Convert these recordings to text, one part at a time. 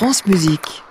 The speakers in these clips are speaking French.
France Musique.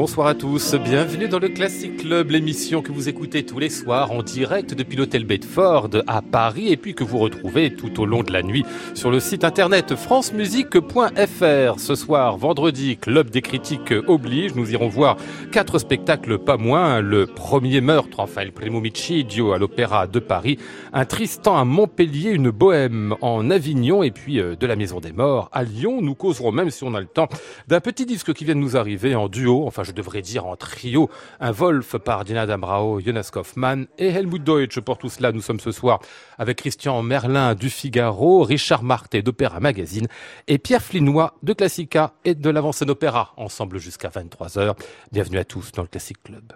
Bonsoir à tous, bienvenue dans le Classic Club, l'émission que vous écoutez tous les soirs en direct depuis l'hôtel Bedford à Paris et puis que vous retrouvez tout au long de la nuit sur le site internet francemusique.fr. Ce soir, vendredi, Club des critiques oblige, nous irons voir quatre spectacles pas moins. Le premier meurtre, enfin le Primo Micidio à l'Opéra de Paris, un Tristan à Montpellier, une bohème en Avignon et puis euh, de la Maison des Morts à Lyon. Nous causerons même si on a le temps d'un petit disque qui vient de nous arriver en duo, enfin je devrais dire en trio, un Wolf par Dina Dambrao, Jonas Kaufmann et Helmut Deutsch. Pour tout cela, nous sommes ce soir avec Christian Merlin du Figaro, Richard Marté d'Opéra Magazine et Pierre Flinois de Classica et de l'Avant-Scène Opéra, ensemble jusqu'à 23h. Bienvenue à tous dans le Classic Club.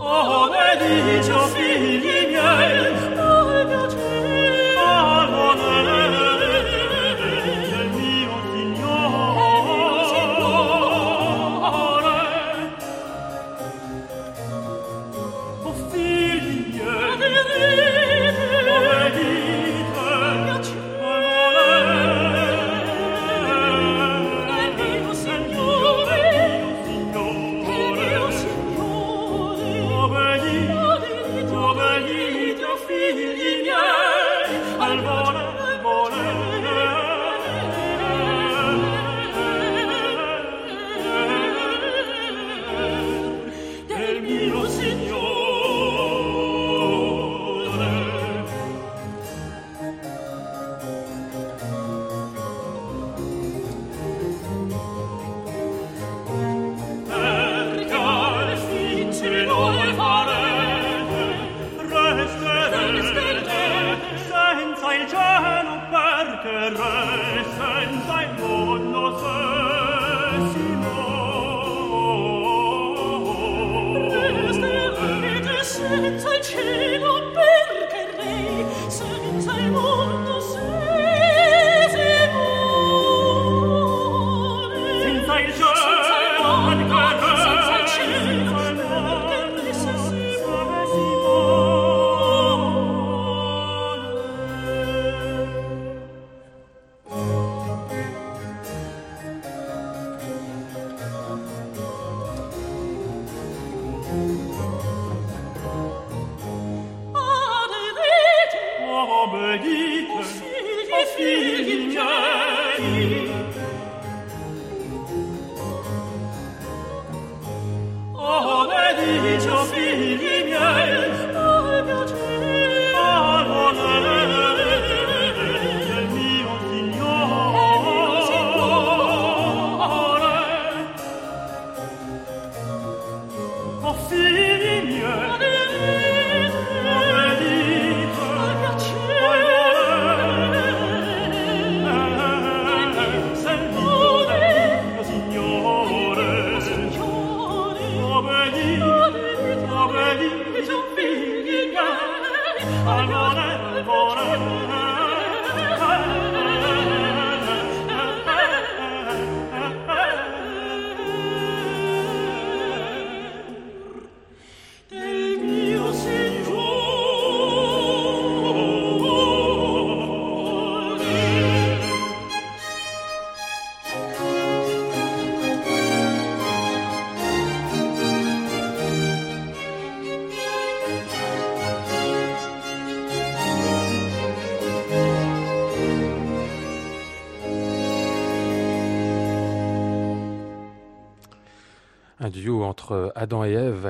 Oh, medicio figli miei,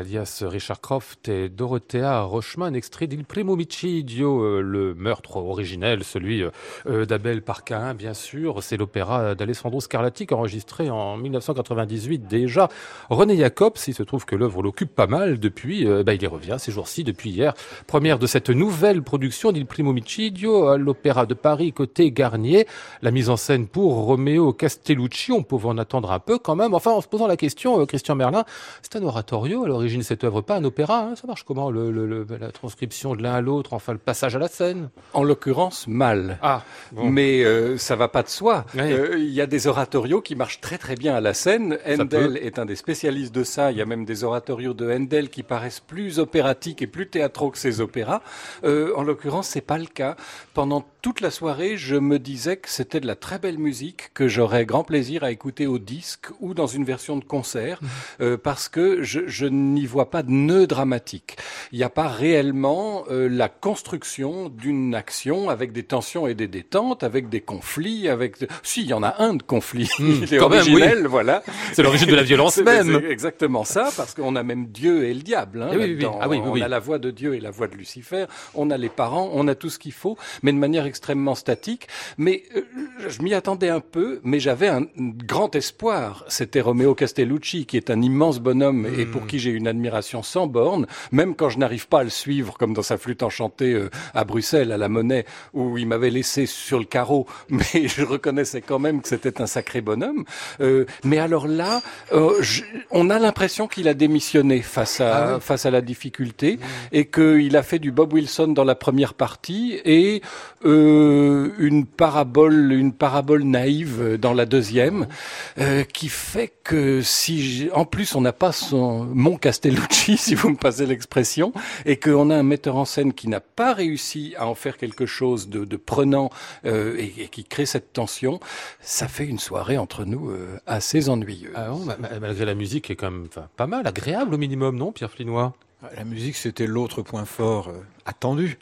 alias Richard Croft et Dorothea Rochman, extrait d'Il Primo Micidio, euh, le meurtre originel, celui euh, d'Abel Parcain, bien sûr. C'est l'opéra d'Alessandro Scarlatti, enregistré en 1998 déjà. René Jacobs, il se trouve que l'œuvre l'occupe pas mal depuis, euh, bah, il y revient ces jours-ci, depuis hier. Première de cette nouvelle production d'Il Primo Micidio à l'Opéra de Paris, côté Garnier. La mise en scène pour Romeo Castellucci, on pouvait en attendre un peu quand même. Enfin, en se posant la question, Christian Merlin, c'est un oratorio à l'origine cette œuvre, pas un opéra. Hein. ça marche comment le, le, la transcription de l'un à l'autre, enfin le passage à la scène? En l'occurrence, mal. Ah, mais euh, ça va pas de soi. Euh, il y a des oratorios qui marchent très très bien à la scène. Handel est un des spécialistes de ça. Il y a même des oratorios de Handel qui paraissent plus opératiques et plus théâtraux que ses opéras. Euh, en l'occurrence, c'est pas le cas. Pendant toute la soirée, je me disais que c'était de la très belle musique que j'aurais grand plaisir à écouter au disque ou dans une version de concert, mhm. euh, parce que je, je n'y vois pas de nœud dramatique. Il n'y a pas réellement euh, la construction d'une action avec des tensions et des détentes, avec des conflits, avec... Si, il y en a un de conflit. Mmh, il est originel, voilà. C'est l'origine de la violence même. Exactement ça, parce qu'on a même Dieu et le diable. Hein, eh oui, oui, ah on a la voix de Dieu et la voix de Lucifer, on a les parents, on a tout ce qu'il faut, mais de manière extrêmement statique. Mais euh, je m'y attendais un peu, mais j'avais un grand espoir. C'était Romeo Castellucci, qui est un immense bonhomme et pour hmm. qui j'ai une admiration sans borne, même quand je n'arrive pas à le suivre, comme dans sa flûte enchantée euh, à Bruxelles, à la Monnaie, où il m'avait laissé sur le carreau, mais je reconnaissais quand même que c'était un sacré bonhomme. Euh, mais alors là, on a l'impression qu'il a démissionné face à ah face à la difficulté et qu'il a fait du Bob Wilson dans la première partie et euh, une parabole, une parabole naïve dans la deuxième, euh, qui fait que si, en plus, on n'a pas son mon Castellucci, si vous me passez l'expression, et qu'on a un metteur en scène qui n'a pas réussi à en faire quelque chose de, de prenant euh, et, et, qui crée cette tension, ça fait une soirée entre nous euh, assez ennuyeuse. Ah bon, malgré la musique, qui est quand même pas mal, agréable au minimum, non, Pierre Flinois? La musique, c'était l'autre point fort euh, attendu.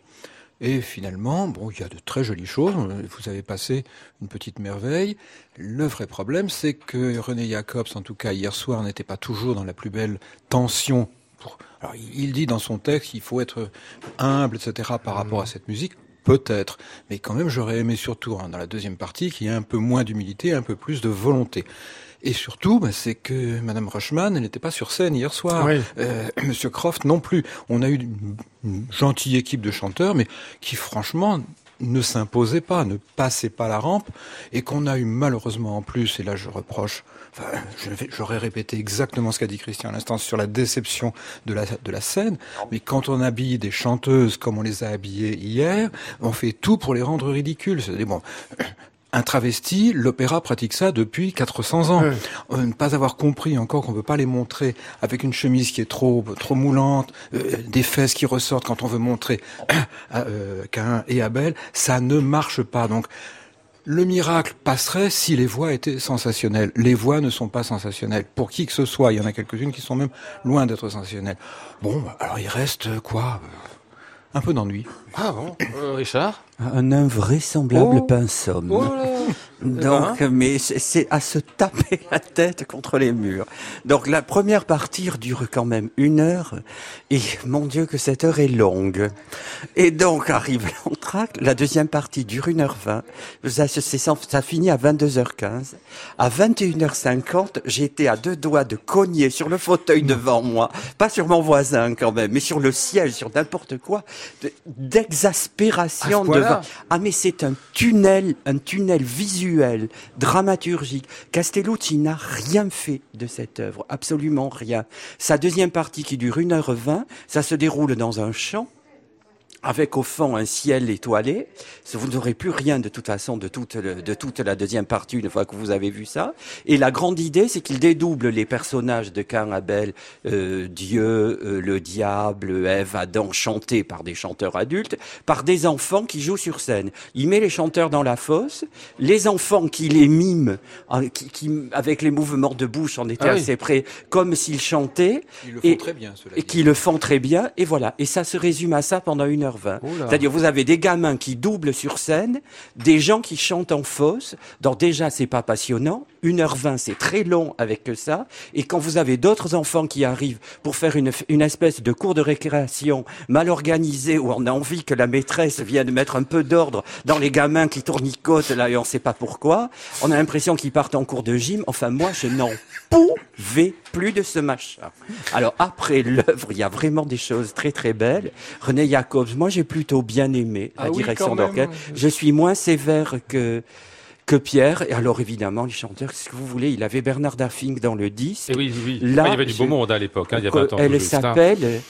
Et finalement, bon, il y a de très jolies choses. Vous avez passé une petite merveille. Le vrai problème, c'est que René Jacobs, en tout cas hier soir, n'était pas toujours dans la plus belle tension. Pour... Alors, il dit dans son texte qu'il faut être humble, etc., par mmh. rapport à cette musique. Peut-être, mais quand même, j'aurais aimé surtout hein, dans la deuxième partie qu'il y ait un peu moins d'humilité, un peu plus de volonté. Et surtout, bah, c'est que Madame Rochman, elle n'était pas sur scène hier soir. Euh, Monsieur Croft non plus. On a eu une, gentille équipe de chanteurs, mais qui franchement ne s'imposait pas, ne passait pas la rampe, et qu'on a eu malheureusement en plus, et là je reproche, enfin, j'aurais répété exactement ce qu'a dit Christian à l'instant sur la déception de la, de la scène, mais quand on habille des chanteuses comme on les a habillées hier, on fait tout pour les rendre ridicules. C'est-à-dire, bon, un travesti, l'opéra pratique ça depuis 400 ans. Euh, ne pas avoir compris encore qu'on ne peut pas les montrer avec une chemise qui est trop trop moulante, euh, des fesses qui ressortent quand on veut montrer euh, Cain et Abel, ça ne marche pas. Donc le miracle passerait si les voix étaient sensationnelles. Les voix ne sont pas sensationnelles. Pour qui que ce soit, il y en a quelques-unes qui sont même loin d'être sensationnelles. Bon, alors il reste quoi? Un peu d'ennui. Ah bon Richard? Un invraisemblable oh. pinceau. Oh Donc, hein mais c'est à se taper la tête contre les murs. Donc la première partie dure quand même une heure, et mon Dieu que cette heure est longue. Et donc arrive l'entracte, la deuxième partie dure une heure vingt, ça, ça finit à 22h15. À 21h50, j'étais à deux doigts de cogner sur le fauteuil devant moi, pas sur mon voisin quand même, mais sur le siège, sur n'importe quoi, d'exaspération de ah mais c'est un tunnel, un tunnel visuel, dramaturgique. Castellucci n'a rien fait de cette œuvre, absolument rien. Sa deuxième partie qui dure 1h20, ça se déroule dans un champ avec au fond un ciel étoilé. Vous n'aurez plus rien de toute façon de toute, de toute la deuxième partie une fois que vous avez vu ça. Et la grande idée, c'est qu'il dédouble les personnages de Cain, Abel, euh, Dieu, euh, le diable, Ève, Adam, chantés par des chanteurs adultes, par des enfants qui jouent sur scène. Il met les chanteurs dans la fosse, les enfants qui les miment, qui, qui, avec les mouvements de bouche, en étaient ah assez près, comme s'ils chantaient. le font et, très bien, Et qui le font très bien. Et voilà. Et ça se résume à ça pendant une c'est-à-dire, vous avez des gamins qui doublent sur scène, des gens qui chantent en fosse. Donc déjà, c'est pas passionnant. 1h20, c'est très long avec que ça. Et quand vous avez d'autres enfants qui arrivent pour faire une, une espèce de cours de récréation mal organisé où on a envie que la maîtresse vienne mettre un peu d'ordre dans les gamins qui tournicotent là et on sait pas pourquoi, on a l'impression qu'ils partent en cours de gym. Enfin, moi, je n'en pouvais plus de ce machin. Alors après l'œuvre, il y a vraiment des choses très très belles. René Jacobs, moi j'ai plutôt bien aimé la Ah direction d'orchestre. Je suis moins sévère que que Pierre. Et alors évidemment, les chanteurs, ce que vous voulez, il avait Bernard Daffing dans le disque. Et oui, oui. Là, Enfin, il y avait du beau monde à l'époque, hein, il y a 20 ans. Elle s'appelle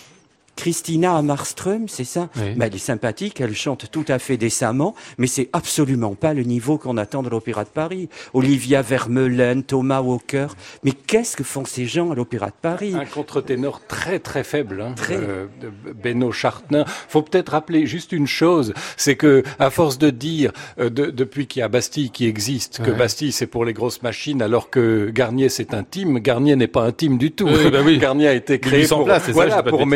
Christina Amarström, c'est ça Oui. Mais Elle est sympathique, elle chante tout à fait décemment, mais c'est absolument pas le niveau qu'on attend de l'Opéra de Paris. Olivia Vermeulen, Thomas Walker, mais qu'est-ce que font ces gens à l'Opéra de Paris? Un contre-ténor très très faible, hein, Très. euh, de Beno. Faut peut-être rappeler juste une chose, c'est que à force de dire euh, de- depuis qu'il y a Bastille qui existe, que Ouais. Bastille c'est pour les grosses machines, alors que Garnier c'est intime, Garnier n'est pas intime du tout. Oui, bah oui. Garnier a été créé 1800 pour, ça, de pour bêtises.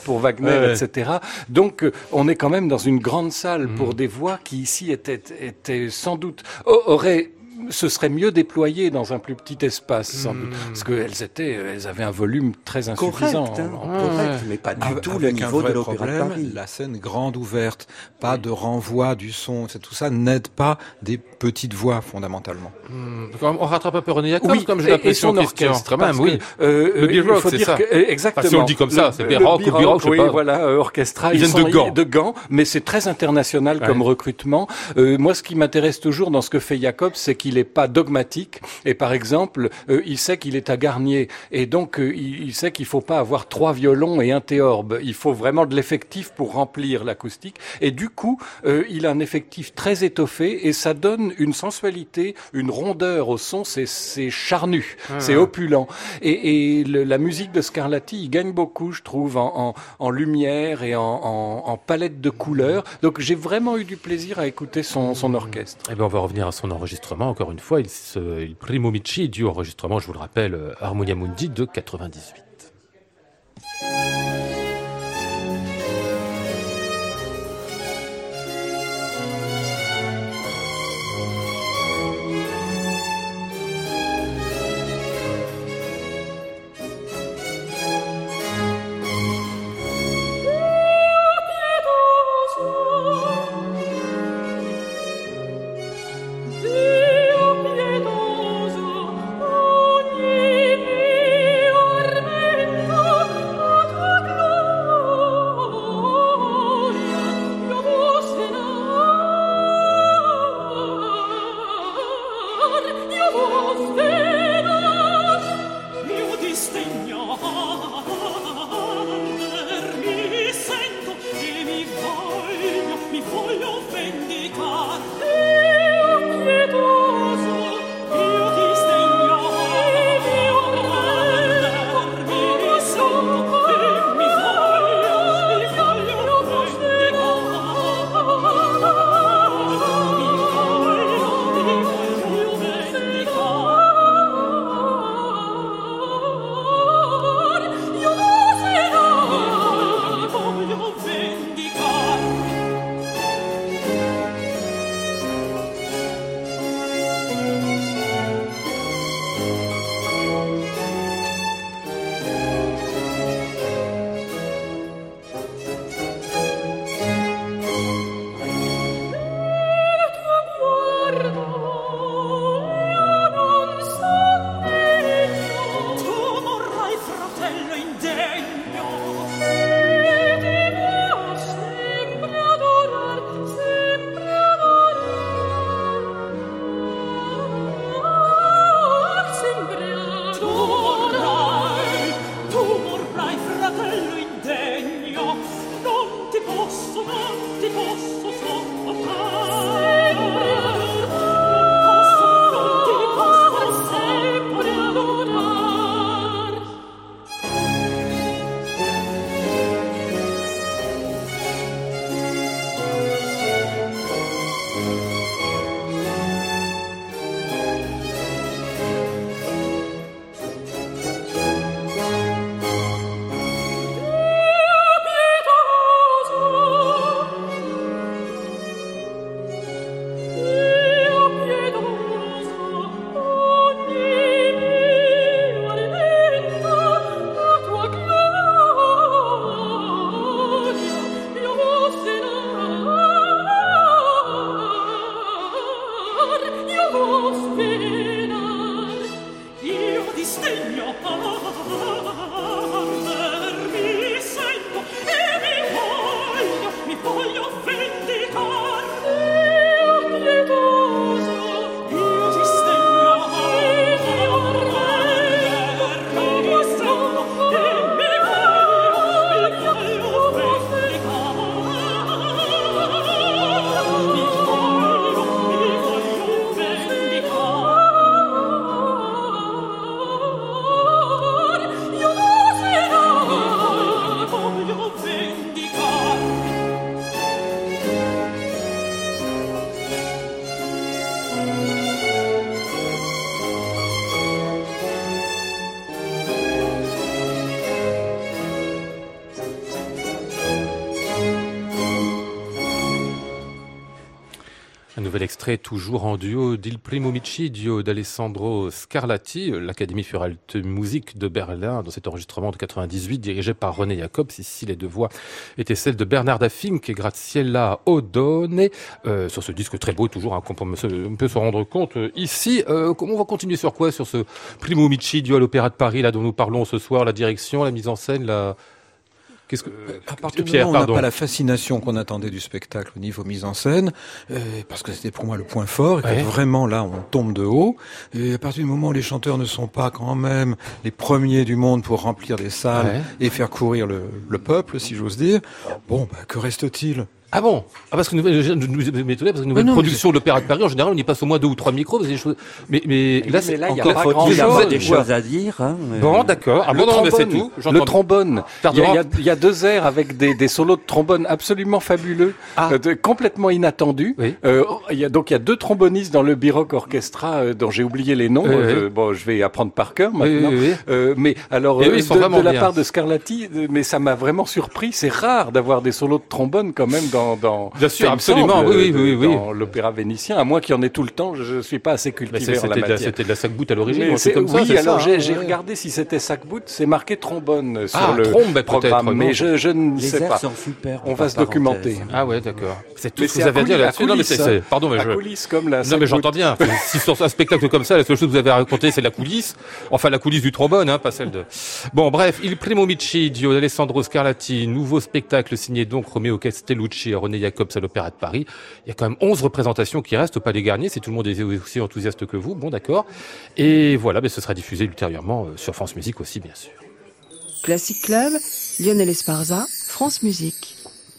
Pour Wagner, Ouais, etc. Donc euh, on est quand même dans une grande salle pour des voix qui ici étaient, étaient sans doute auraient ce serait mieux déployé dans un plus petit espace, sans Mm. doute, parce qu'elles étaient, elles avaient un volume très insuffisant. Correct, hein, En- Ouais, correct, ouais. mais pas du Avec tout le niveau de l'Opéra de problème, Paris. la scène grande ouverte, pas de renvoi du son, tout ça n'aide pas des petites voix fondamentalement. Hmm. Donc, On rattrape un peu René Jacobs, Oui, comme j'ai l'impression, son orchestre, même, oui. euh, Le euh, Bee il Rock, faut c'est dire ça. que- euh, exactement. Enfin, si on le dit comme ça, c'est le Rock ou Bee Bee Rock, je sais oui, pas. voilà, euh, orchestra. Ils viennent de Gand. De Gand, mais c'est très international comme recrutement. Euh, moi, ce qui m'intéresse toujours dans ce que fait Jacob, c'est qu'il n'est pas dogmatique. Et par exemple, euh, il sait qu'il est à Garnier, et donc euh, il, il sait qu'il faut pas avoir trois violons et un théorbe. Il faut vraiment de l'effectif pour remplir l'acoustique. Et du coup, euh, il a un effectif très étoffé, et ça donne une sensualité, une rondeur au son. C'est charnu, c'est opulent. Et, et le- la musique de Scarlatti, il gagne beaucoup, je trouve, en, en, en lumière et en, en, en palette de couleurs. Donc j'ai vraiment eu du plaisir à écouter son, son orchestre. Eh bien, on va revenir à son enregistrement. Encore une fois, il, se, il Primo du enregistrement, je vous le rappelle, euh, Harmonia Mundi de 98. Toujours en duo d'Il Primo Micidio d'Alessandro Scarlatti, l'Académie für Alte Musik de Berlin, dans cet enregistrement de 98 dirigé par René Jacobs. Ici, les deux voix étaient celles de Bernarda Fink et Graziella Odone. Euh, sur ce disque très beau, toujours, hein, qu'on peut, on peut se rendre compte euh, ici. Euh, on va continuer sur quoi Sur ce Primo Micidio à l'Opéra de Paris, là dont nous parlons ce soir, la direction, la mise en scène, la... Qu'est-ce que... À partir du Pierre, moment où on n'a pas la fascination qu'on attendait du spectacle au niveau mise en scène, euh, parce que c'était pour moi le point fort, et que vraiment là on tombe de haut, et à partir du moment où les chanteurs ne sont pas quand même les premiers du monde pour remplir des salles Ouais. et faire courir le, le peuple, si j'ose dire, bon, bah, que reste-t-il? Ah bon? Ah parce que nouvelle, parce que nouvelle non, production de l'Opéra de Paris en général on y passe au moins deux ou trois micros, parce que des choses. Mais mais là mais c'est là, il y a encore pas faut- grand Il y a des choses à dire. Hein, mais- Bon d'accord. Ah le bon, non, mais c'est trombone, tout. le trombone. Il y, a, deux airs avec des, des solos de trombone absolument fabuleux, Ah. euh, de- complètement inattendus. Oui. Euh, il y a donc il y a deux trombonistes dans le Biroc Orchestra euh, dont j'ai oublié les noms. Euh, bon, je vais apprendre par cœur maintenant. Euh, mais alors euh, de, vraiment de la bien. part de Scarlatti, mais ça m'a vraiment surpris. C'est rare d'avoir des solos de trombone quand même dans dans. Bien sûr, absolument, semble, oui, oui, oui, oui. Dans l'opéra vénitien, à moins qu'il y en ait tout le temps. Je, je suis pas assez Bah, cultivé c'est- en la c'était de la, matière. c'était de la sac-bout à l'origine, oui, alors ça, j'ai hein, ouais. regardé si c'était sac-bout, c'est marqué trombone sur Ah, le trombe, peut-être, programme, mais je, je ne Les sais pas. sont super. On va se documenter. Ah ouais, d'accord. C'est tout Mais ce que vous avez à dire là-dessus. Non, mais c'est, pardon, mais je. coulisses comme la Non mais j'entends bien. si sur un spectacle comme ça, la seule chose que vous avez à raconter, c'est la coulisse. Enfin, la coulisse du trombone, hein, pas celle de. Bon, bref, Il Primo Micidio d'Alessandro Scarlatti, nouveau spectacle signé donc Romeo Castellucci René Jacobs à l'Opéra de Paris. Il y a quand même 11 représentations qui restent au Palais Garnier, si tout le monde est aussi enthousiaste que vous. Bon, d'accord. Et voilà, mais ce sera diffusé ultérieurement euh, sur France Musique aussi, bien sûr. Classic Club, Lionel Esparza, France Musique.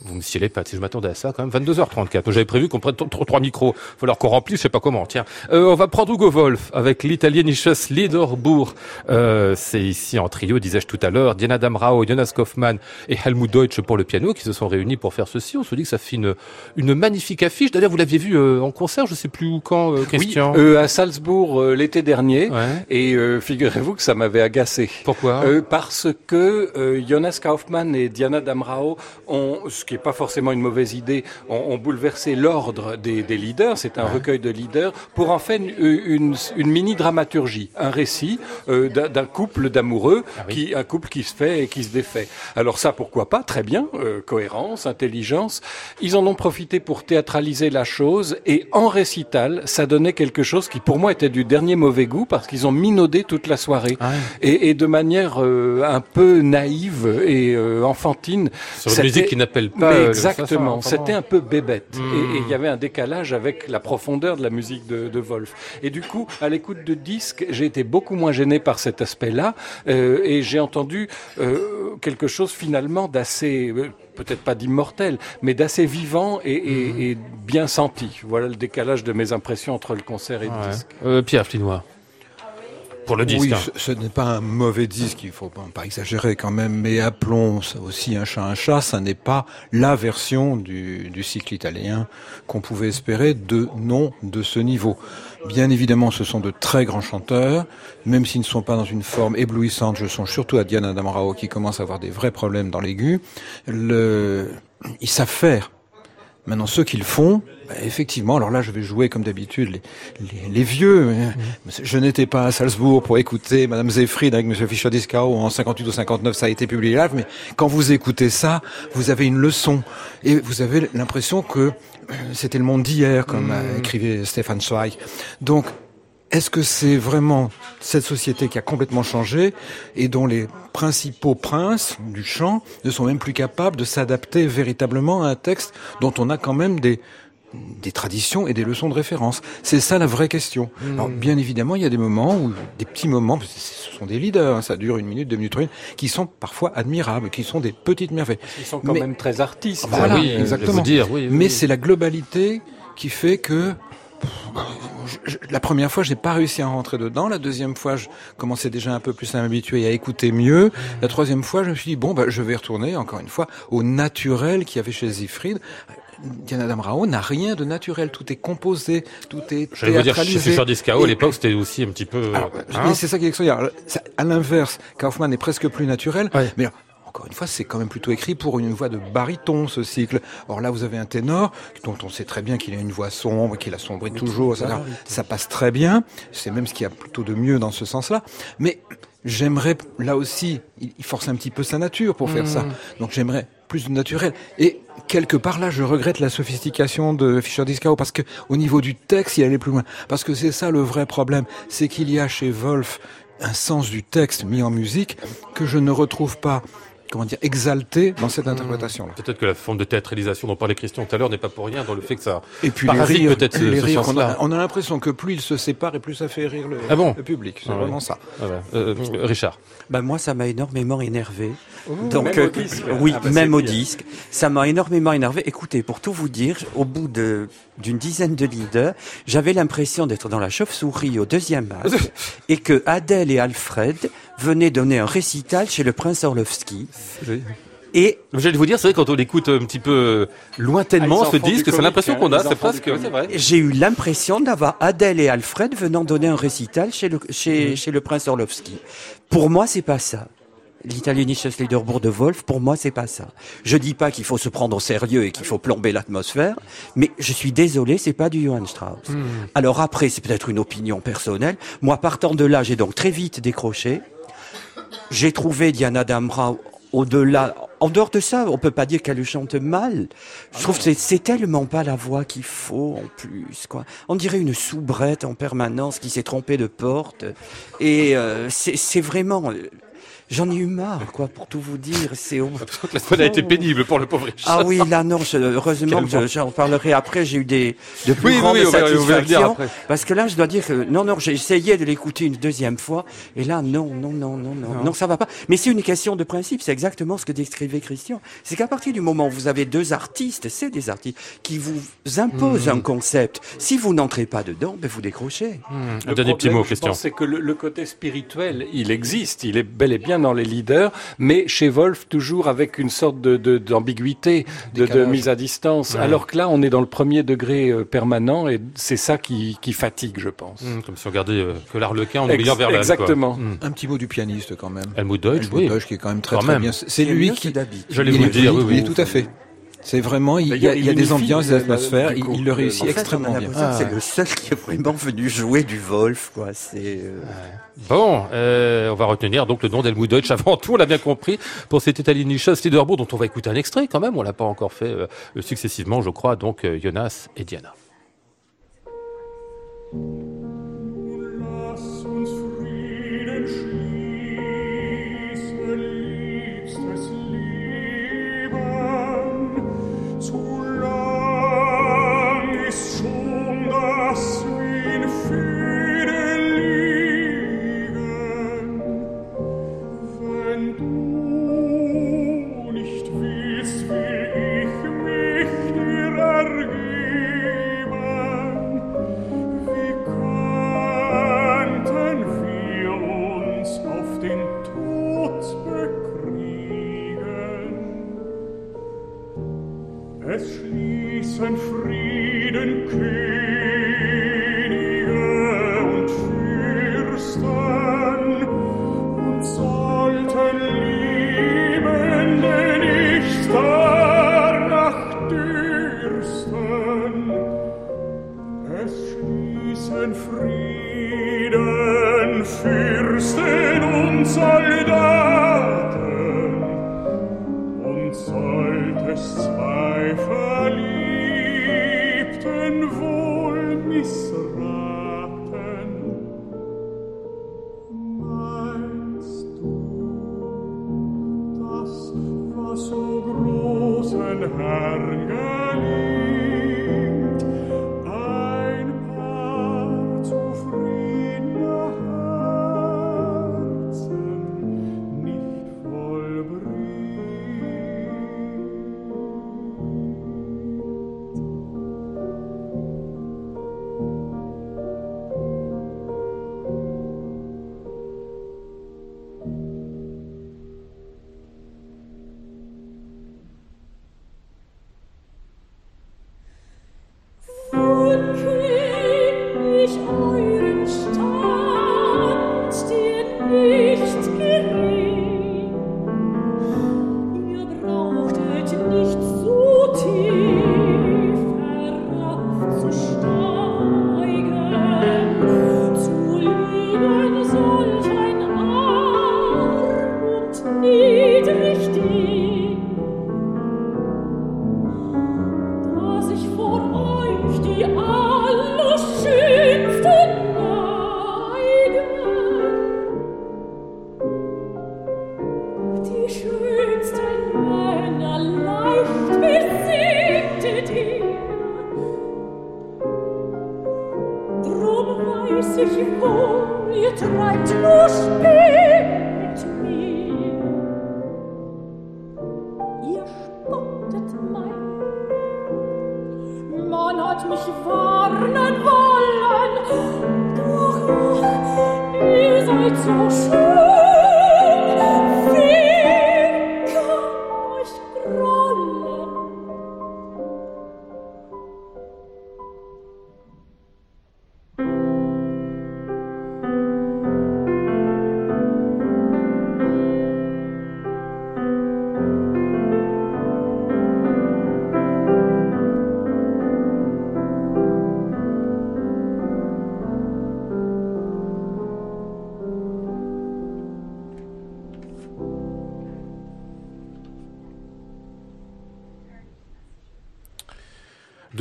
Vous me sciez les pattes, si je m'attendais à ça quand même. 22h34. J'avais prévu qu'on prenne trois micros. Il falloir qu'on remplisse, je sais pas comment. Tiens, euh, on va prendre Hugo Wolf avec l'italienisches Liederbourg. Euh, c'est ici en trio, disais-je tout à l'heure, Diana Damrau, Jonas Kaufmann et Helmut Deutsch pour le piano qui se sont réunis pour faire ceci. On se dit que ça fait une, une magnifique affiche. D'ailleurs, vous l'aviez vu euh, en concert, je sais plus où quand, euh, Oui, Christian. euh, à Salzbourg euh, l'été dernier. Ouais. Et euh, figurez-vous que ça m'avait agacé. Pourquoi? Euh, parce que euh, Jonas Kaufmann et Diana Damrau ont, ce qui n'est pas forcément une mauvaise idée, ont, ont bouleversé l'ordre des, des leaders. C'est un recueil de leaders pour en faire une, une, une mini dramaturgie, un récit euh, d'un couple d'amoureux, Ah oui. qui un couple qui se fait et qui se défait. Alors ça, pourquoi pas? Très bien, euh, cohérence, intelligence. Ils en ont profité pour théâtraliser la chose et en récital, ça donnait quelque chose qui pour moi était du dernier mauvais goût parce qu'ils ont minaudé toute la soirée Ah et, et de manière euh, un peu naïve et enfantine. Sur une musique qui n'appelle pas. Mais euh, exactement, c'était un peu bébête Hmm. et il y avait un décalage avec la profondeur de la musique de, de Wolf. Et du coup, à l'écoute de disques, j'ai été beaucoup moins gêné par cet aspect-là euh, et j'ai entendu euh, quelque chose finalement d'assez, euh, peut-être pas d'immortel, mais d'assez vivant et, et- et bien senti. Voilà le décalage de mes impressions entre le concert et le disque. Euh, Pierre Flinois. Pour le disque. Oui, hein. ce, ce n'est pas un mauvais disque, il faut pas, pas exagérer quand même, mais appelons ça aussi un chat un chat, ça n'est pas la version du, du cycle italien qu'on pouvait espérer de non de ce niveau. Bien évidemment, ce sont de très grands chanteurs, même s'ils ne sont pas dans une forme éblouissante, je songe surtout à Diana Damrao qui commence à avoir des vrais problèmes dans l'aigu. Le, ils savent faire. Maintenant, ceux qui le font, bah, effectivement, alors là, je vais jouer comme d'habitude les, les, les vieux. hein. Je n'étais pas à Salzbourg pour écouter Madame Zefried avec Monsieur Fischer-Dieskau en 58 ou 59, ça a été publié live, mais quand vous écoutez ça, vous avez une leçon et vous avez l'impression que euh, c'était le monde d'hier, comme euh, écrivait Stéphane Zweig. Donc, est-ce que c'est vraiment cette société qui a complètement changé et dont les principaux princes du chant ne sont même plus capables de s'adapter véritablement à un texte dont on a quand même des des traditions et des leçons de référence? C'est ça la vraie question. Alors bien évidemment, il y a des moments où des petits moments, parce que ce sont des leaders, hein, ça dure une minute, deux minutes, trois minutes, qui sont parfois admirables, qui sont des petites merveilles. Ils sont quand Mais- même très artistes. Ah, voilà, oui, je vais exactement. vous dire, oui, oui, Mais c'est la globalité qui fait que je- je- la première fois, j'ai pas réussi à rentrer dedans. La deuxième fois, je commençais déjà un peu plus à m'habituer et à écouter mieux. La troisième fois, je me suis dit bon, bah, je vais retourner encore une fois au naturel qu'il y avait chez Siegfried. Diana Damrao n'a rien de naturel. Tout est composé, tout est J'allais vous dire, chez. Fischer Discao, à l'époque, c'était aussi un petit peu. alors, hein mais c'est ça qui est extraordinaire. À l'inverse, Kaufman est presque plus naturel. Ouais. Mais alors, encore une fois, c'est quand même plutôt écrit pour une voix de baryton, ce cycle. Or là, vous avez un ténor, dont on sait très bien qu'il a une voix sombre, qu'il assombrit toujours, ça, ça passe très bien. C'est même ce qu'il y a plutôt de mieux dans ce sens-là. Mais j'aimerais, là aussi, il force un petit peu sa nature pour faire ça. Donc j'aimerais plus de naturel. Et quelque part là, je regrette la sophistication de Fischer Discao parce que au niveau du texte, il allait plus loin. Parce que c'est ça le vrai problème, c'est qu'il y a chez Wolf un sens du texte mis en musique que je ne retrouve pas comment dire exalté dans cette interprétation là. Peut-être que la forme de théâtralisation dont parlait Christian tout à l'heure n'est pas pour rien dans le fait que ça Et puis les rires, peut-être ce, les ce rires, on sens-là. a, on a l'impression que plus ils se séparent et plus ça fait rire le, Ah bon le public. C'est Ah ouais. vraiment ça. Ah ouais. Euh, euh, Richard. Ben moi, ça m'a énormément énervé. même au disque. oui, Ah bah, même au bien. disque, ça m'a énormément énervé. Écoutez, pour tout vous dire, au bout de d'une dizaine de leaders, j'avais l'impression d'être dans la chauve-souris au deuxième acte et que Adèle et Alfred venaient donner un récital chez le prince Orlovski. Et J'allais vous dire, c'est vrai quand on écoute un petit peu lointainement Ah, ce disque, c'est l'impression hein, qu'on a, c'est presque, ouais, c'est vrai. j'ai eu l'impression d'avoir Adèle et Alfred venant donner un récital chez le chez, Mhm. chez le prince Orlovski. Pour moi, c'est pas ça. L'Italienisches Liederbourg de Wolf, pour moi, c'est pas ça. Je dis pas qu'il faut se prendre au sérieux et qu'il faut plomber l'atmosphère, mais je suis désolé, c'est pas du Johann Strauss. Mhm. Alors après, c'est peut-être une opinion personnelle. Moi, partant de là, j'ai donc très vite décroché. J'ai trouvé Diana Damrau au-delà. En dehors de ça, on peut pas dire qu'elle chante mal. Je trouve que c'est- tellement pas la voix qu'il faut en plus, quoi. On dirait une soubrette en permanence qui s'est trompée de porte. Et euh, c'est c'est vraiment. J'en ai eu marre, quoi, pour tout vous dire. C'est La semaine a été pénible pour le pauvre Richard. ah oui, là non, je- heureusement que j'en parlerai après. J'ai eu des de plus Oui, oui, grandes oui, satisfactions après. parce que là, je dois dire que non, non, j'ai essayé de l'écouter une deuxième fois et là, non, non, non, non, non, non, ça va pas. Mais c'est une question de principe. C'est exactement ce que décrivait Christian. C'est qu'à partir du moment où vous avez deux artistes, c'est des artistes qui vous imposent Hmm. un concept. Si vous n'entrez pas dedans, ben vous décrochez. Un Le dernier petit mot, Christian. c'est que le, le côté spirituel, il existe, il est bel et bien dans les leaders, mais chez Wolf, toujours avec une sorte de, de- d'ambiguïté, de, de Décalage. mise à distance. Alors que là, on est dans le premier degré euh, permanent, et c'est ça qui, qui fatigue, je pense. Hum, Comme si on regardait euh, que l'arlequin en Ex- oubliant vers exactement. Un petit mot du pianiste quand même. Helmut Deutsch, Helmut oui. Deutsch qui est quand même très Quand très même. bien. C'est lui qui. J'allais il vous est- le dire, oui, oui, oui. tout à fait. C'est vraiment, il y a, D'ailleurs, il y a il des ambiances, des atmosphères, il, coup, il le réussit En fait, extrêmement bien. c'est le seul qui est vraiment venu jouer du Wolf, quoi. C'est euh, Bon, euh, on va retenir donc le nom d'Helmut Deutsch avant tout, on l'a bien compris, pour cet Italienisches Liederbourg dont on va écouter un extrait quand même, on l'a pas encore fait euh, successivement, je crois, donc euh, Jonas et Diana.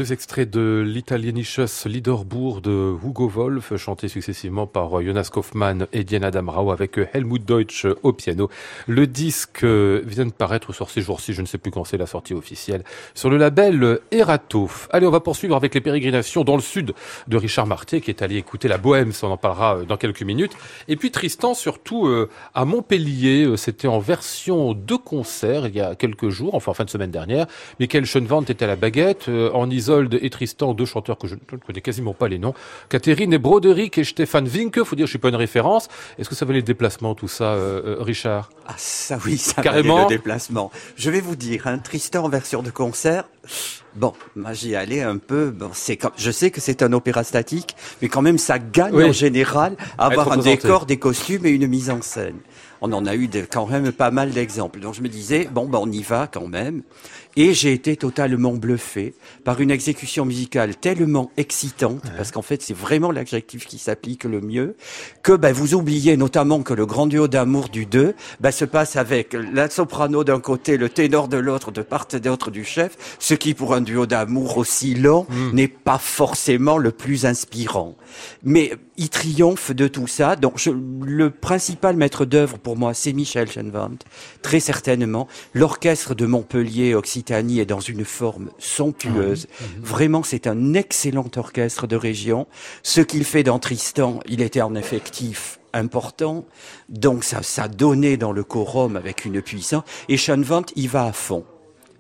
Deux extraits de l'Italienisches Liederbuch de Hugo Wolf, chantés successivement par Jonas Kaufmann et Diana Damrau avec Helmut Deutsch au piano. Le disque euh, vient de paraître sur ces jours-ci, je ne sais plus quand c'est la sortie officielle, sur le label Erato. Allez, on va poursuivre avec les pérégrinations dans le sud de Richard Marté, qui est allé écouter la Bohème, ça on en parlera euh, dans quelques minutes. Et puis Tristan, surtout euh, à Montpellier, c'était en version de concert il y a quelques jours, enfin en fin de semaine dernière. Michael Schoenwand était à la baguette, en Isolde et Tristan, deux chanteurs que je ne connais quasiment pas les noms. Catherine et Broderick et Stéphane Winke, faut dire, je suis pas une référence. Est-ce que ça valait le déplacement, tout ça, euh, euh, Richard? Ah ça oui, ça Carrément. valait le déplacement. Je vais vous dire, hein, Tristan en version de concert. Bon, moi j'y allais un peu. Bon, c'est comme, je sais que c'est un opéra statique, mais quand même ça gagne Oui. en général à avoir un décor, des costumes et une mise en scène. On en a eu de- quand même pas mal d'exemples. Donc je me disais bon ben on y va quand même. Et j'ai été totalement bluffé par une exécution musicale tellement excitante, parce qu'en fait c'est vraiment l'adjectif qui s'applique le mieux, que ben, vous oubliez notamment que le grand duo d'amour du 2 ben, se passe avec la soprano d'un côté, le ténor de l'autre, de part et d'autre du chef, ce qui pour un duo d'amour aussi long n'est pas forcément le plus inspirant. Mais il triomphe de tout ça. Donc je- le principal maître d'œuvre pour moi, c'est Michel Schoenwand, très certainement. L'orchestre de Montpellier Occitanie est dans une forme somptueuse. Vraiment, c'est un excellent orchestre de région. Ce qu'il fait dans Tristan, il était en effectif important, donc ça, ça donnait dans le quorum avec une puissance. Et Schoenwand, il va à fond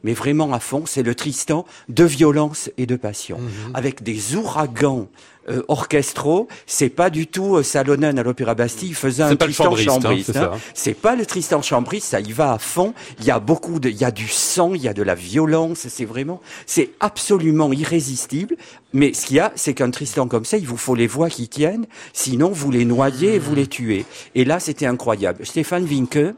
mais vraiment à fond, c'est le Tristan de violence et de passion, avec des ouragans euh, orchestraux. C'est pas du tout euh, Salonen à l'Opéra Bastille faisant C'est un Tristan chambriste, hein, hein. C'est pas le Tristan chambriste, ça y va à fond. Il y a beaucoup de, il y a du sang, il y a de la violence. C'est vraiment, c'est absolument irrésistible. Mais ce qu'il y a, c'est qu'un Tristan comme ça, il vous faut les voix qui tiennent, sinon vous les noyez et vous les tuez. Et là, c'était incroyable. Stéphane Winke,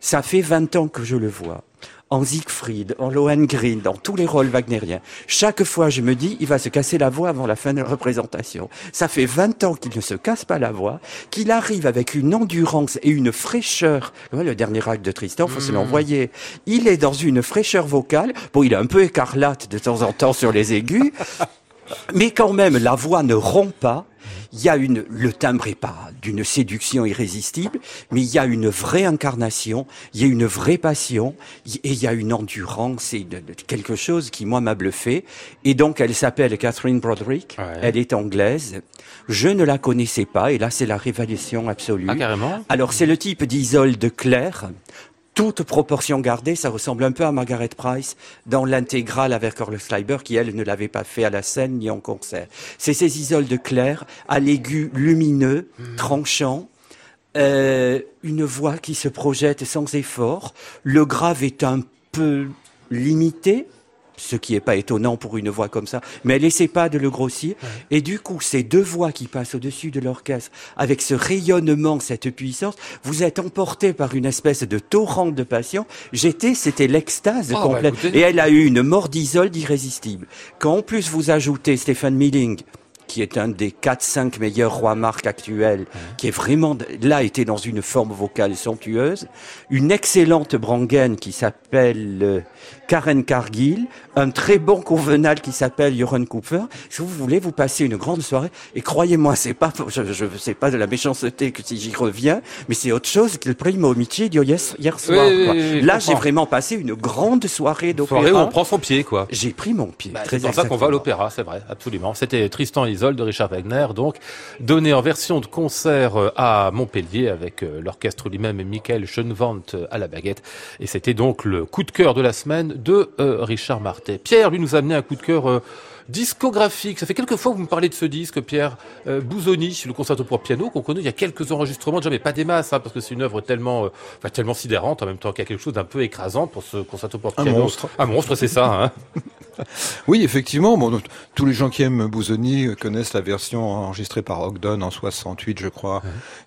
ça fait 20 ans que je le vois. En Siegfried, en Lohengrin, dans tous les rôles wagnériens. Chaque fois, je me dis, il va se casser la voix avant la fin de la représentation. Ça fait 20 ans qu'il ne se casse pas la voix, qu'il arrive avec une endurance et une fraîcheur. Le dernier acte de Tristan, faut se l'envoyer. Il est dans une fraîcheur vocale. Bon, il est un peu écarlate de temps en temps sur les aigus. Mais quand même, la voix ne rompt pas. Il y a une, le timbre est pas d'une séduction irrésistible, mais il y a une vraie incarnation, il y a une vraie passion, et il y a une endurance et de- de- quelque chose qui, moi, m'a bluffé. Et donc, elle s'appelle Catherine Broderick. Ouais. Elle est anglaise. Je ne la connaissais pas, et là, c'est la révélation absolue. Ah, carrément? Alors, c'est le type d'Isolde Claire. Toute proportion gardée, ça ressemble un peu à Margaret Price dans l'intégrale avec Orle Schleiber, qui elle ne l'avait pas fait à la scène ni en concert. C'est ces Isolde Claire, à l'aigu lumineux, tranchant, euh, une voix qui se projette sans effort. Le grave est un peu limité, ce qui n'est pas étonnant pour une voix comme ça, mais elle essaie pas de le grossir. Et du coup, ces deux voix qui passent au-dessus de l'orchestre, avec ce rayonnement, cette puissance, vous êtes emporté par une espèce de torrent de passion. J'étais, c'était l'extase Ah, bah, complète. Et elle a eu une mort d'Isolde irrésistible. Quand en plus vous ajoutez Stéphane Milling, qui est un des 4-5 meilleurs rois Marc actuels, qui est vraiment, là, était dans une forme vocale somptueuse. Une excellente Brangen qui s'appelle euh, Karen Cargill, un très bon convenal qui s'appelle Joran Cooper. Si vous voulez, vous passez une grande soirée. Et croyez-moi, c'est pas, je, je sais pas de la méchanceté que si j'y reviens, mais c'est autre chose que le primo omicidio hier, hier soir. oui, quoi. oui, oui, je Là, j'ai vraiment passé une grande soirée Soirée où on d'opéra. prend son pied, quoi. J'ai pris mon pied. Bah, c'est pour ça qu'on va à l'opéra, c'est vrai, absolument. C'était Tristan et De Richard Wagner, donc donné en version de concert euh, à Montpellier avec euh, l'orchestre lui-même et Michael Schoenwandt euh, à la baguette. Et c'était donc le coup de cœur de la semaine de Richard Martet. Pierre, lui, nous a amené un coup de cœur discographique. Ça fait quelques fois que vous me parlez de ce disque, Pierre euh, Bouzoni, le concerto pour piano, qu'on connaît il y a quelques enregistrements, déjà, mais pas des masses, hein, parce que c'est une œuvre tellement, euh, enfin, tellement sidérante, en même temps qu'il y a quelque chose d'un peu écrasant pour ce concerto pour Un piano. monstre. Un monstre, c'est ça. Hein. Oui, effectivement. Bon, donc, tous les gens qui aiment Bouzoni connaissent la version enregistrée par Ogden en 68, je crois,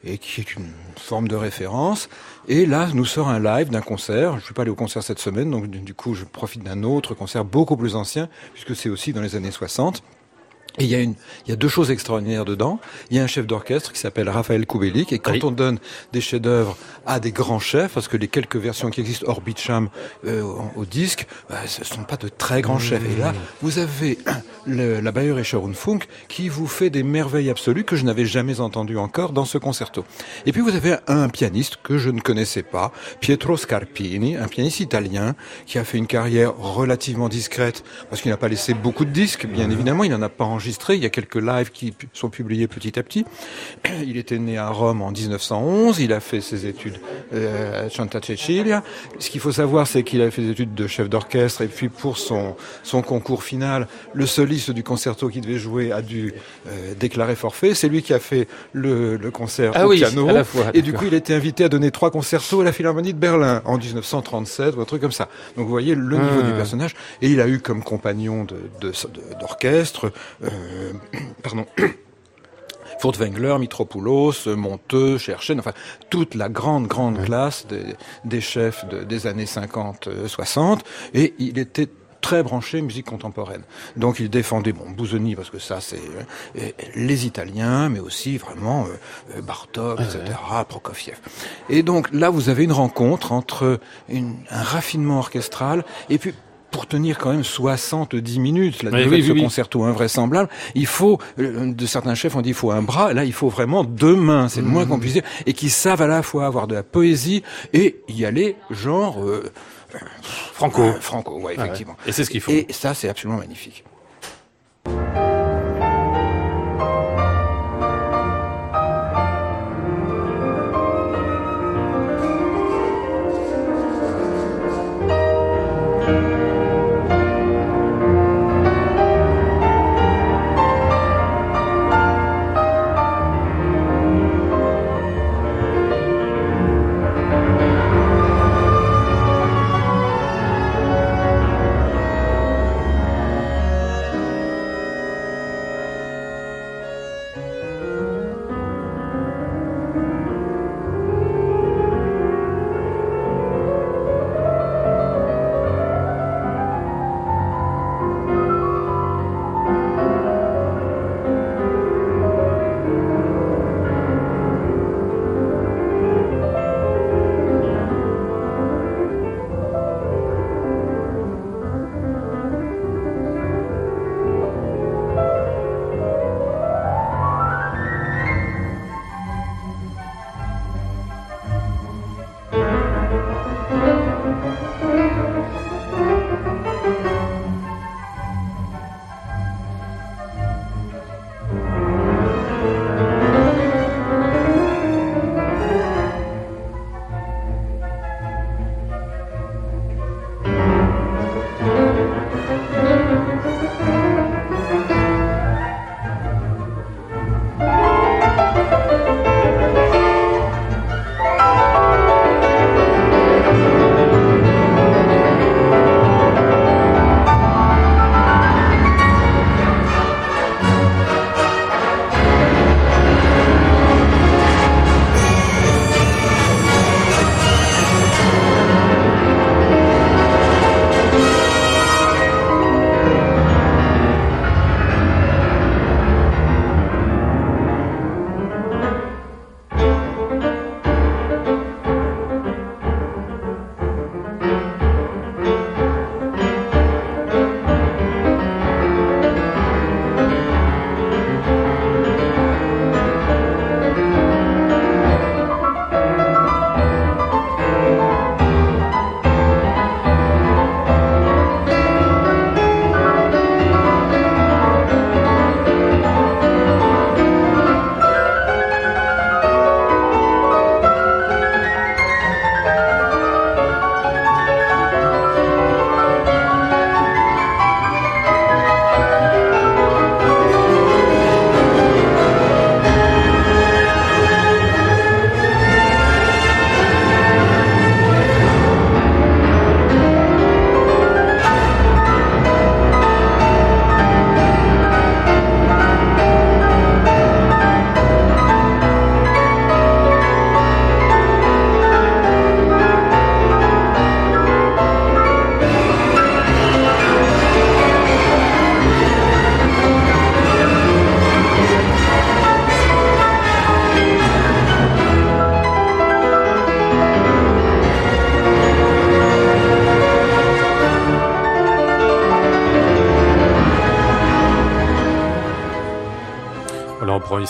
et qui est une forme de référence. Et là, nous sort un live d'un concert. Je ne suis pas allé au concert cette semaine, donc du du coup, je profite d'un autre concert beaucoup plus ancien, puisque c'est aussi dans les années 60. Et il y a une, il y a deux choses extraordinaires dedans. Il y a un chef d'orchestre qui s'appelle Raphaël Kubelik. Et quand Oui. on donne des chefs-d'œuvre à des grands chefs, parce que les quelques versions qui existent hors Beecham euh, au, au disque, bah, ce sont pas de très grands chefs. Et là, vous avez le, la Bayerische Rundfunk qui vous fait des merveilles absolues que je n'avais jamais entendues encore dans ce concerto. Et puis vous avez un pianiste que je ne connaissais pas, Pietro Scarpini, un pianiste italien qui a fait une carrière relativement discrète parce qu'il n'a pas laissé beaucoup de disques, bien évidemment, il n'en a pas enregistré. Il y a quelques lives qui sont publiés petit à petit. Il était né à Rome en 1911. Il a fait ses études euh, à Santa Cecilia. Ce qu'il faut savoir, c'est qu'il a fait des études de chef d'orchestre et puis pour son son concours final, le soliste du concerto qui devait jouer a dû euh, déclarer forfait. C'est lui qui a fait le, le concert Ah au oui, piano. à la fois, et du coup, il a été invité à donner trois concertos à la Philharmonie de Berlin en 1937 ou un truc comme ça. Donc vous voyez le niveau Ah. du personnage. Et il a eu comme compagnon de de- de- d'orchestre, euh, pardon. Furtwängler, Mitropoulos, Monteux, Cherchen, enfin toute la grande grande classe des, des chefs de- des années 50-60 et il était très branché musique contemporaine. Donc il défendait bon Bouzoni parce que ça c'est euh, les Italiens mais aussi vraiment euh, euh, Bartok, etc., Prokofiev. Et donc là vous avez une rencontre entre une- un raffinement orchestral et puis pour tenir quand même 70 minutes, la Oui, durée oui, de ce oui, concerto invraisemblable, il faut, euh, de certains chefs on dit il faut un bras, là il faut vraiment deux mains, c'est le moins qu'on puisse dire, et qui savent à la fois avoir de la poésie et y aller genre euh, Franco. euh, franco, ouais, Ah ouais. effectivement. Et c'est ce qu'il faut. Et ça c'est absolument magnifique.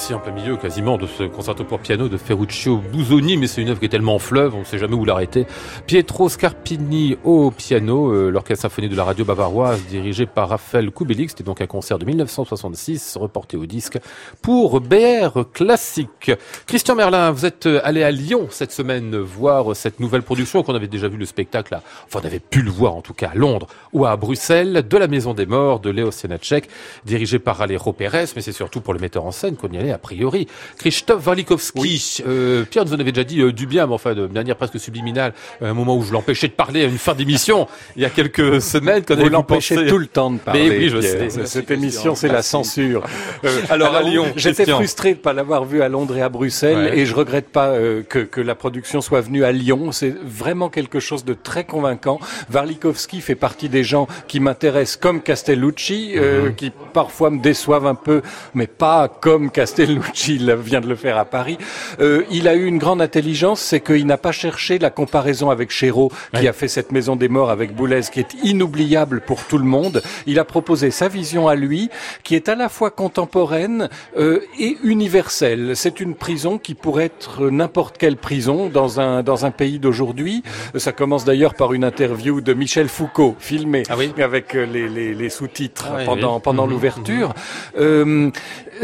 Ici en plein milieu quasiment de ce concerto pour piano de Ferruccio Busoni, mais c'est une œuvre qui est tellement en fleuve, on ne sait jamais où l'arrêter. Pietro Scarpini au piano, euh, l'orchestre symphonie de la radio bavaroise dirigé par Raphaël Kubelik, c'était donc un concert de 1966 reporté au disque pour BR Classique. Christian Merlin, vous êtes euh, allé à Lyon cette semaine voir cette nouvelle production qu'on avait déjà vu le spectacle, à, enfin on avait pu le voir en tout cas à Londres ou à Bruxelles, de la Maison des Morts de Léo Senacek, dirigé par Alejo Pérez, mais c'est surtout pour le metteur en scène qu'on y allait a priori. Christophe Walikowski, euh, Pierre nous en avait déjà dit euh, du bien, mais enfin de manière presque subliminale, à un moment où je l'empêchais de parler à une fin d'émission, il y a quelques semaines. qu'on Vous l'empêchez tout le temps de parler. Mais oui, je Pierre. sais. Cette émission, c'est la censure. Euh, Alors, à Lyon, j'étais frustré de pas l'avoir vu à Londres et à Bruxelles, Ouais. et je regrette pas euh, que, que la production soit venue à Lyon. C'est vraiment quelque chose de très convaincant. Warlikowski fait partie des gens qui m'intéressent comme Castellucci, euh, Mhm. qui parfois me déçoivent un peu, mais pas comme Castellucci il vient de le faire à Paris. Euh, il a eu une grande intelligence, c'est qu'il n'a pas cherché la comparaison avec Chéreau, qui Ouais. a fait cette maison des morts avec Boulez, qui est inoubliable pour tout le monde. Il a proposé sa vision à lui, qui est à la fois contemporaine euh, et universelle. C'est une prison qui pourrait être n'importe quelle prison dans un dans un pays d'aujourd'hui. Ça commence d'ailleurs par une interview de Michel Foucault, filmée Ah oui avec euh, les, les, les sous-titres Ah oui, pendant oui. pendant Mhm, l'ouverture. Euh,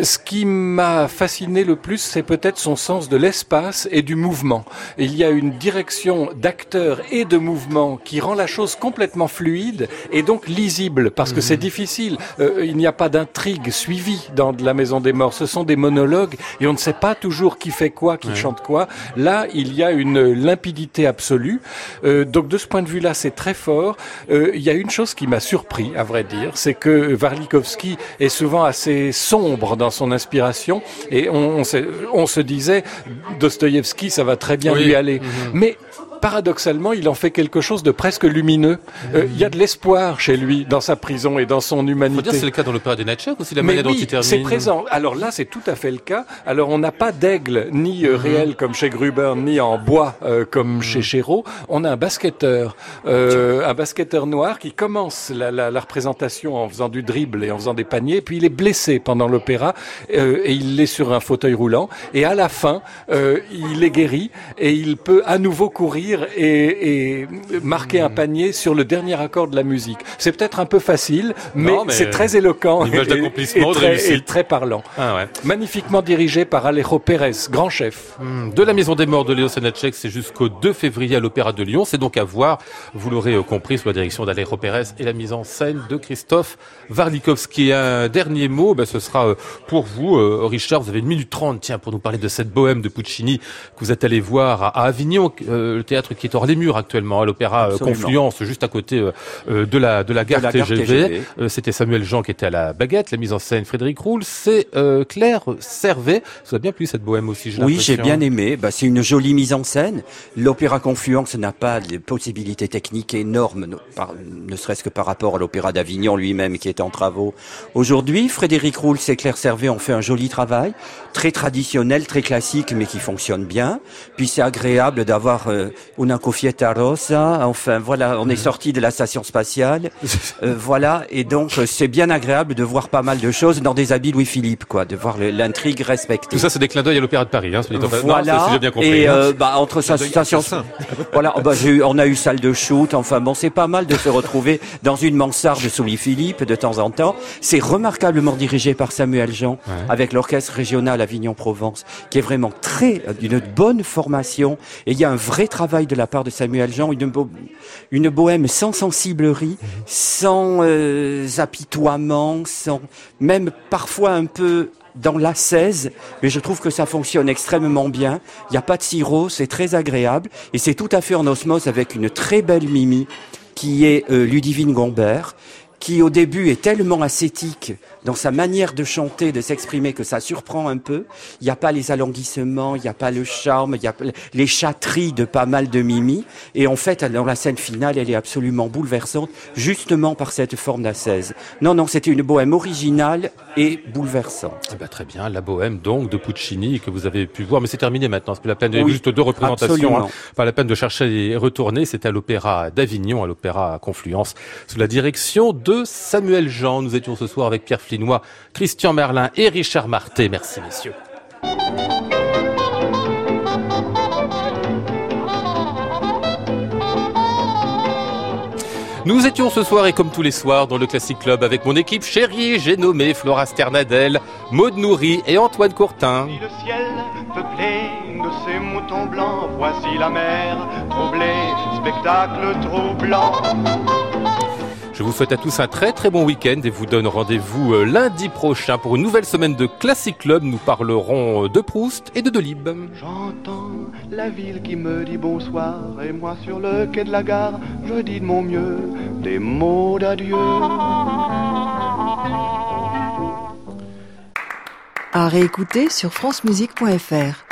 ce qui m'a fasciné le plus, c'est peut-être son sens de l'espace et du mouvement. Il y a une direction d'acteur et de mouvement qui rend la chose complètement fluide et donc lisible, parce que c'est difficile. Euh, il n'y a pas d'intrigue suivie dans de la Maison des Morts. Ce sont des monologues et on ne sait pas toujours qui fait quoi, qui chante quoi. Là, il y a une limpidité absolue. Euh, donc de ce point de vue-là, c'est très fort. Euh, il y a une chose qui m'a surpris, à vrai dire, c'est que Warlikowski est souvent assez sombre dans son inspiration et on, on, se, on se disait Dostoïevski, ça va très bien Oui. lui aller. Mhm. Mais paradoxalement, il en fait quelque chose de presque lumineux. Euh, il y a de l'espoir chez lui dans sa prison et dans son humanité. c'est le cas dans l'opéra des Natchek aussi, la Mais manière dont oui, il termine. c'est présent. Alors là, c'est tout à fait le cas. Alors on n'a pas d'aigle ni Mhm. euh, réel comme chez Gruber, ni en bois euh, comme chez Chéreau. On a un basketteur, euh, un basketteur noir qui commence la, la, la représentation en faisant du dribble et en faisant des paniers, puis il est blessé pendant l'opéra et il est sur un fauteuil roulant. Et à la fin, il est guéri et il peut à nouveau courir et, et marquer un panier sur le dernier accord de la musique. C'est peut-être un peu facile, mais, c'est très éloquent et- d'accomplissement, et très- et très parlant. Ah ouais. Magnifiquement dirigé par Alejo Pérez, grand chef. Hmm, De la Maison des Morts de Léo Senacek, c'est jusqu'au 2 février à l'Opéra de Lyon. C'est donc à voir, vous l'aurez euh, compris, sous la direction d'Alejo Pérez et la mise en scène de Christophe Warlikowski. Un dernier mot, ben, ce sera euh, pour vous, euh, Richard. Vous avez une minute trente, tiens, pour nous parler de cette bohème de Puccini que vous êtes allé voir à, Avignon, le théâtre qui est hors les murs actuellement, à l'Opéra euh. Confluence, juste à côté euh, euh, de la de la gare la gare TGV. TGV. C'était Samuel Jean qui était à la baguette, la mise en scène Frédéric Roule. C'est euh, Claire Servet. Ça a bien plu cette bohème aussi. Oui, j'ai bien aimé. Bah, c'est une jolie mise en scène. L'opéra Confluence n'a pas de possibilités techniques énormes, no- par- ne serait-ce que par rapport à l'opéra d'Avignon lui-même qui est en travaux. Aujourd'hui, Frédéric Roule et Claire Servet ont fait un joli travail, très traditionnel, très classique, mais qui fonctionne bien. Puis c'est agréable d'avoir euh, una rosa. Enfin, voilà, on est sorti de la station spatiale. Euh, voilà, et donc euh, c'est bien agréable de voir pas mal de choses dans des habits Louis-Philippe, quoi, de voir l'intrigue respectée. Tout ça, c'est des clins d'œil à l'Opéra de Paris. Hein, soit dit en passant. Non, Voilà. ça, bien compris. et hein. euh, bah, entre sa station, voilà, oh, bah, eu- on a eu salle de shoot. Enfin bon, c'est pas mal de se retrouver dans une mansarde de Louis Philippe de temps en temps. C'est remarquablement dirigé par Samuel Jean avec l'orchestre régional Avignon-Provence, qui est vraiment très euh, d'une bonne formation. Et il y a un vrai travail de la part de Samuel Jean, une, bo- une bohème sans sensiblerie, sans euh, apitoiement, sans même parfois un peu dans la 16, mais je trouve que ça fonctionne extrêmement bien. Il n'y a pas de sirop, c'est très agréable et c'est tout à fait en osmose avec une très belle Mimi qui est euh, Ludivine Gombert qui au début est tellement ascétique dans sa manière de chanter, de s'exprimer, que ça surprend un peu. Il n'y a pas les alanguissements, il n'y a pas le charme, il y a les chatteries de pas mal de Mimi. Et en fait, dans la scène finale, elle est absolument bouleversante, justement par cette forme d'assaise. Non, non, c'était une bohème originale et bouleversante. Eh ben, très bien, la bohème donc de Puccini que vous avez pu voir, mais c'est terminé maintenant. C'est plus la peine. A Oui, juste deux représentations. hein. Pas la peine de chercher et retourner. C'était à l'Opéra d'Avignon, à l'Opéra Confluence, sous la direction de Samuel Jean. Nous étions ce soir avec Pierre Flinois, Christian Merlin et Richard Marté. Merci messieurs. Nous étions ce soir et comme tous les soirs dans le Classic Club avec mon équipe chérie. J'ai nommé Flora Sternadel, Maud Nourri et Antoine Courtin. Le ciel peuplé de ces moutons blancs, voici la mer troublée, spectacle troublant. Je vous souhaite à tous un très très bon week-end et vous donne rendez-vous euh, lundi prochain pour une nouvelle semaine de Classic Club. Nous parlerons euh, de Proust et de Delibes. J'entends la ville qui me dit bonsoir et moi sur le quai de la gare, je dis de mon mieux des mots d'adieu. À réécouter sur francemusique.fr.